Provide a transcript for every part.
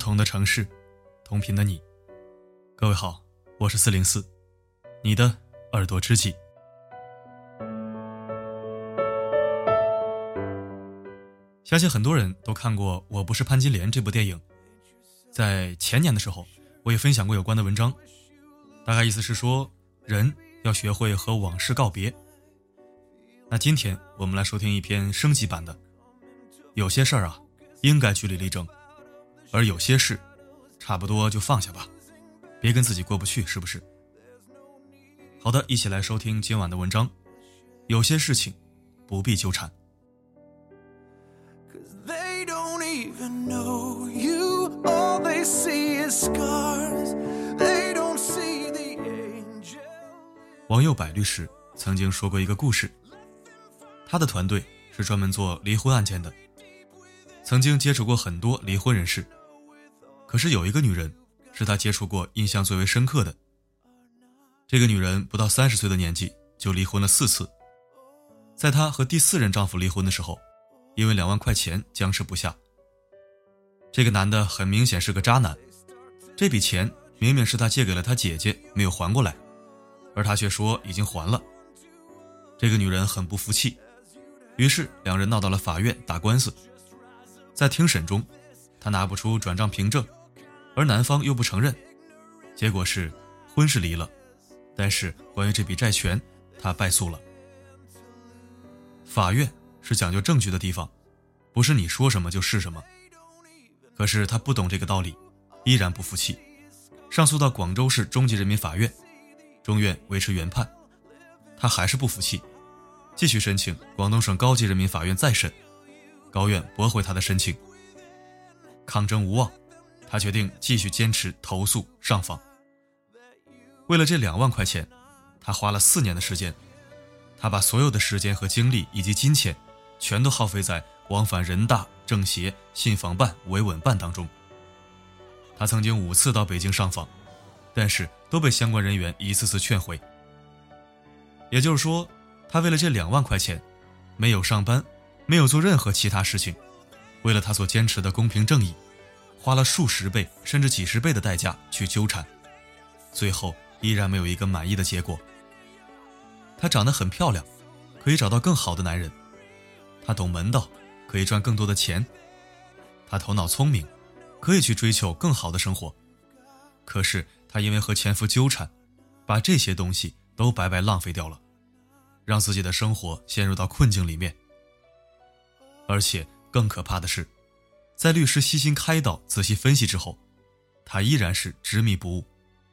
不同的城市，同频的你。各位好，我是四零四，你的耳朵知己。相信很多人都看过《我不是潘金莲》这部电影，在前年的时候，我也分享过有关的文章，大概意思是说，人要学会和往事告别。那今天我们来收听一篇升级版的，有些事儿啊，应该据理力争。而有些事，差不多就放下吧，别跟自己过不去，是不是？好的，一起来收听今晚的文章。有些事情不必纠缠。王佑柏律师曾经说过一个故事，他的团队是专门做离婚案件的，曾经接触过很多离婚人士。可是有一个女人，是他接触过印象最为深刻的。这个女人不到三十岁的年纪就离婚了四次，在她和第四任丈夫离婚的时候，因为两万块钱僵持不下。这个男的很明显是个渣男，这笔钱明明是他借给了他姐姐，没有还过来，而他却说已经还了。这个女人很不服气，于是两人闹到了法院打官司。在庭审中，他拿不出转账凭证。而男方又不承认，结果是婚是离了，但是关于这笔债权，他败诉了。法院是讲究证据的地方，不是你说什么就是什么。可是他不懂这个道理，依然不服气，上诉到广州市中级人民法院，中院维持原判，他还是不服气，继续申请广东省高级人民法院再审，高院驳回他的申请，抗争无望。他决定继续坚持投诉上访。为了这两万块钱，他花了四年的时间。他把所有的时间和精力以及金钱，全都耗费在往返人大、政协、信访办、维稳办当中。他曾经五次到北京上访，但是都被相关人员一次次劝回。也就是说，他为了这两万块钱，没有上班，没有做任何其他事情，为了他所坚持的公平正义。花了数十倍甚至几十倍的代价去纠缠，最后依然没有一个满意的结果。她长得很漂亮，可以找到更好的男人；她懂门道，可以赚更多的钱；她头脑聪明，可以去追求更好的生活。可是她因为和前夫纠缠，把这些东西都白白浪费掉了，让自己的生活陷入到困境里面。而且更可怕的是。在律师悉心开导、仔细分析之后，他依然是执迷不悟，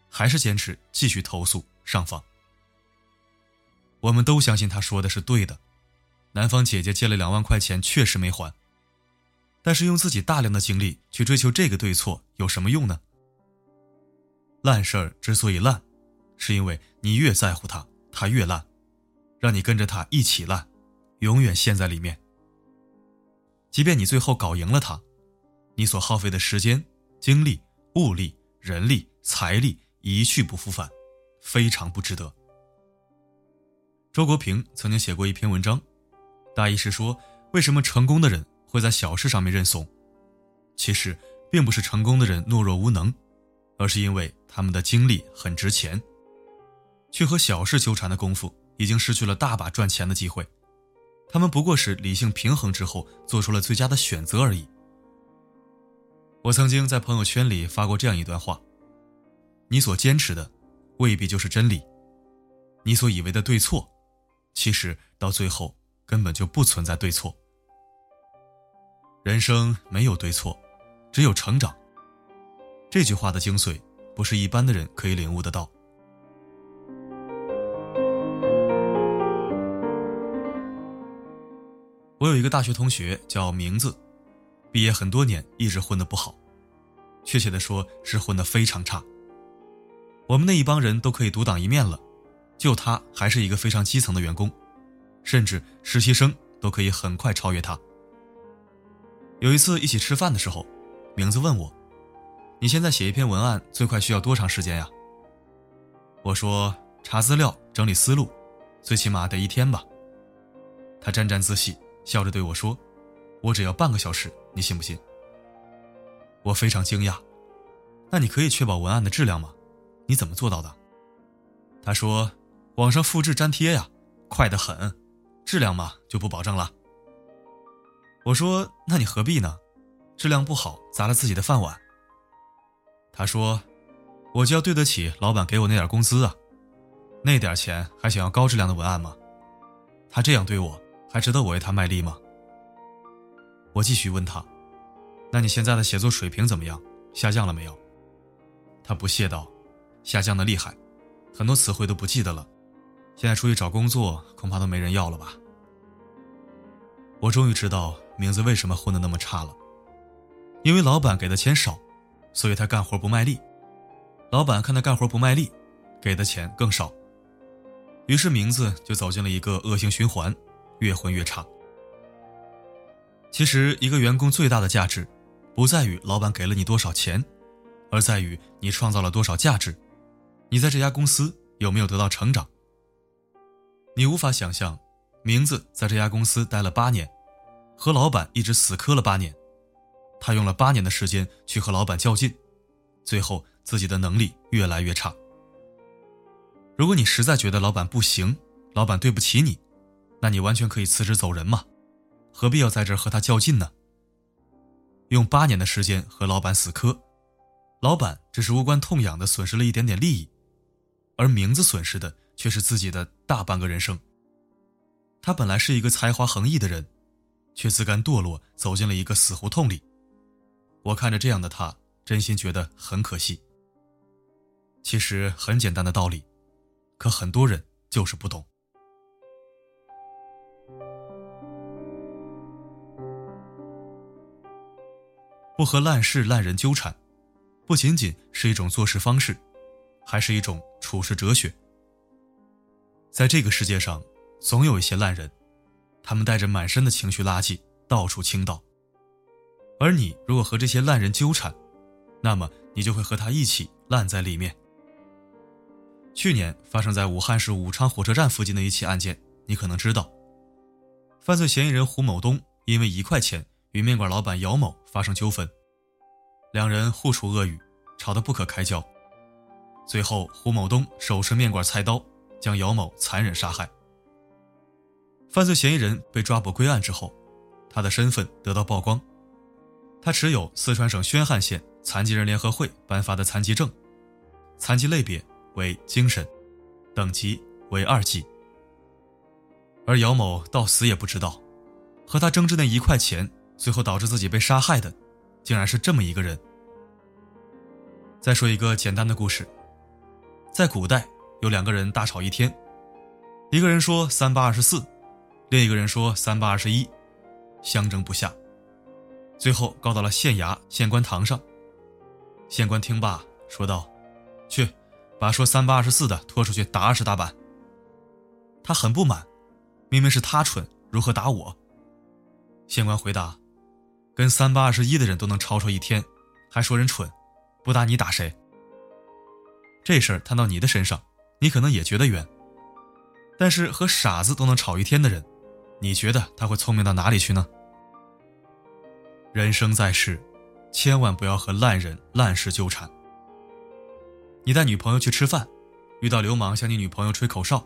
还是坚持继续投诉上访。我们都相信他说的是对的，男方姐姐借了两万块钱确实没还，但是用自己大量的精力去追求这个对错有什么用呢？烂事儿之所以烂，是因为你越在乎他，他越烂，让你跟着他一起烂，永远陷在里面。即便你最后搞赢了他。你所耗费的时间、精力、物力、人力、财力一去不复返，非常不值得。周国平曾经写过一篇文章，大意是说，为什么成功的人会在小事上面认怂？其实并不是成功的人懦弱无能，而是因为他们的精力很值钱，去和小事纠缠的功夫，已经失去了大把赚钱的机会。他们不过是理性平衡之后，做出了最佳的选择而已。我曾经在朋友圈里发过这样一段话：你所坚持的，未必就是真理；你所以为的对错，其实到最后根本就不存在对错。人生没有对错，只有成长。这句话的精髓，不是一般的人可以领悟得到。我有一个大学同学叫名字。毕业很多年，一直混得不好，确切的说是混得非常差。我们那一帮人都可以独当一面了，就他还是一个非常基层的员工，甚至实习生都可以很快超越他。有一次一起吃饭的时候，名字问我：“你现在写一篇文案最快需要多长时间呀？”我说：“查资料、整理思路，最起码得一天吧。”他沾沾自喜，笑着对我说：“我只要半个小时。”你信不信？我非常惊讶。那你可以确保文案的质量吗？你怎么做到的？他说：“网上复制粘贴呀，快得很，质量嘛就不保证了。”我说：“那你何必呢？质量不好砸了自己的饭碗。”他说：“我就要对得起老板给我那点工资啊，那点钱还想要高质量的文案吗？他这样对我，还值得我为他卖力吗？”我继续问他：“那你现在的写作水平怎么样？下降了没有？”他不屑道：“下降的厉害，很多词汇都不记得了。现在出去找工作，恐怕都没人要了吧。”我终于知道名字为什么混得那么差了，因为老板给的钱少，所以他干活不卖力。老板看他干活不卖力，给的钱更少，于是名字就走进了一个恶性循环，越混越差。其实，一个员工最大的价值，不在于老板给了你多少钱。而在于你创造了多少价值，你在这家公司有没有得到成长？你无法想象，名字在这家公司待了八年，和老板一直死磕了八年，他用了八年的时间去和老板较劲，最后自己的能力越来越差。如果你实在觉得老板不行，老板对不起你，那你完全可以辞职走人嘛，何必要在这和他较劲呢？用八年的时间和老板死磕。老板只是无关痛痒的损失了一点点利益，而名字损失的却是自己的大半个人生。他本来是一个才华横溢的人，却自甘堕落，走进了一个死胡同里。我看着这样的他，真心觉得很可惜。其实很简单的道理，可很多人就是不懂。不和烂事烂人纠缠。不仅仅是一种做事方式，还是一种处事哲学。在这个世界上，总有一些烂人，他们带着满身的情绪垃圾到处倾倒。而你如果和这些烂人纠缠，那么你就会和他一起烂在里面。去年发生在武汉市武昌火车站附近的一起案件，你可能知道，犯罪嫌疑人胡某东因为一块钱与面馆老板姚某发生纠纷。两人互处恶语，吵得不可开交。最后，胡某东手持面馆菜刀，将姚某残忍杀害。犯罪嫌疑人被抓捕归案之后，他的身份得到曝光。他持有四川省宣汉县残疾人联合会颁发的残疾证，残疾类别为精神，等级为二级。而姚某到死也不知道，和他争执那一块钱，最后导致自己被杀害的。竟然是这么一个人。再说一个简单的故事，在古代有两个人大吵一天，一个人说三八二十四，另一个人说三八二十一，相争不下，最后告到了县衙县官堂上。县官听罢说道：“去，把说三八二十四的拖出去打二十大板。”他很不满，明明是他蠢，如何打我？县官回答。跟三八二十一的人都能吵吵一天，还说人蠢，不打你打谁？这事儿摊到你的身上，你可能也觉得冤。但是和傻子都能吵一天的人，你觉得他会聪明到哪里去呢？人生在世，千万不要和烂人烂事纠缠。你带女朋友去吃饭，遇到流氓向你女朋友吹口哨，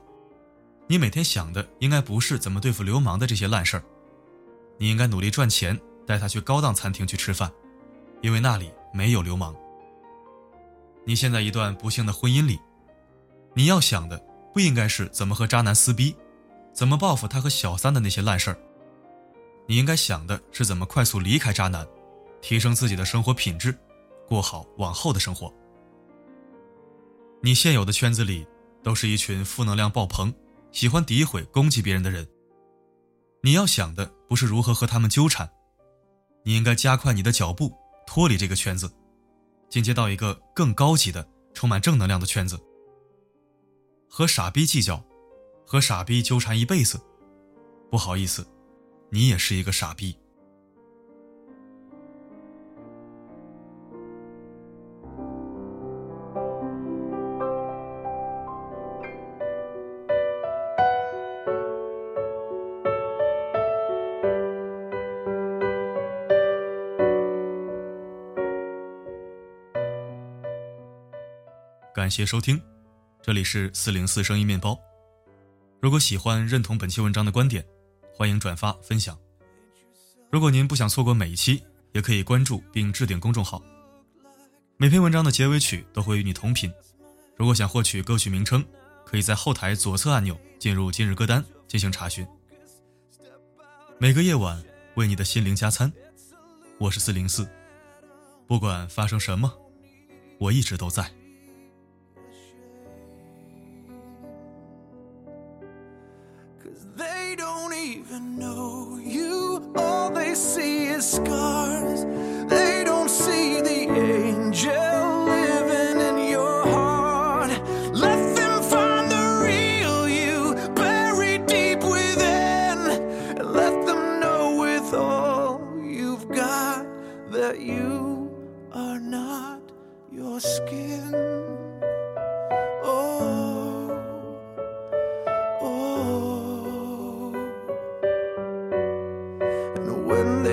你每天想的应该不是怎么对付流氓的这些烂事儿，你应该努力赚钱。带他去高档餐厅去吃饭，因为那里没有流氓。你现在一段不幸的婚姻里，你要想的不应该是怎么和渣男撕逼，怎么报复他和小三的那些烂事儿。你应该想的是怎么快速离开渣男，提升自己的生活品质，过好往后的生活。你现有的圈子里都是一群负能量爆棚、喜欢诋毁攻击别人的人。你要想的不是如何和他们纠缠。你应该加快你的脚步，脱离这个圈子，进阶到一个更高级的、充满正能量的圈子。和傻逼计较，和傻逼纠缠一辈子，不好意思，你也是一个傻逼。感谢收听，这里是四零四声音面包。如果喜欢认同本期文章的观点，欢迎转发分享。如果您不想错过每一期，也可以关注并置顶公众号。每篇文章的结尾曲都会与你同频。如果想获取歌曲名称，可以在后台左侧按钮进入今日歌单进行查询。每个夜晚为你的心灵加餐，我是四零四。不管发生什么，我一直都在。even know you. All they see is scars.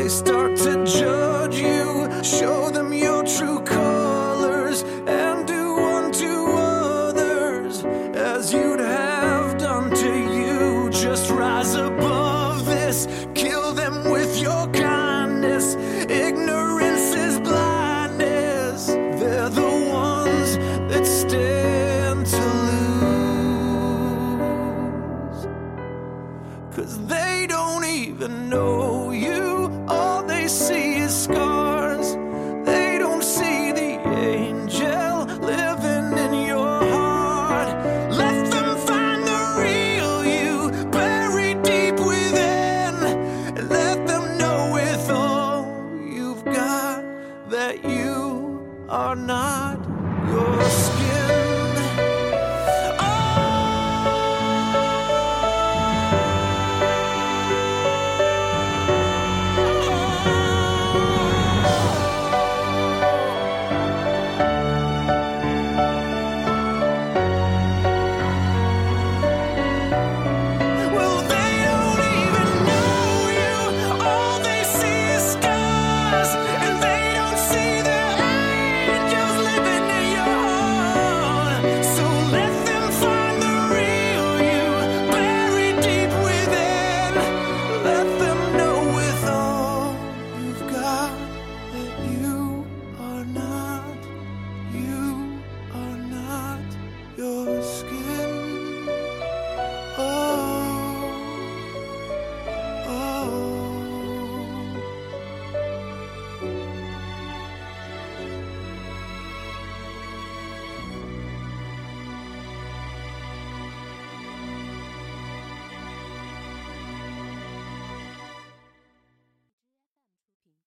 Start to judge you, show them your true colors, and do unto others as you'd have done to you. Just rise above this, kill them with your kindness. Ignorance is blindness, they're the ones that stand to lose. Cause they don't even know that you are not your skin.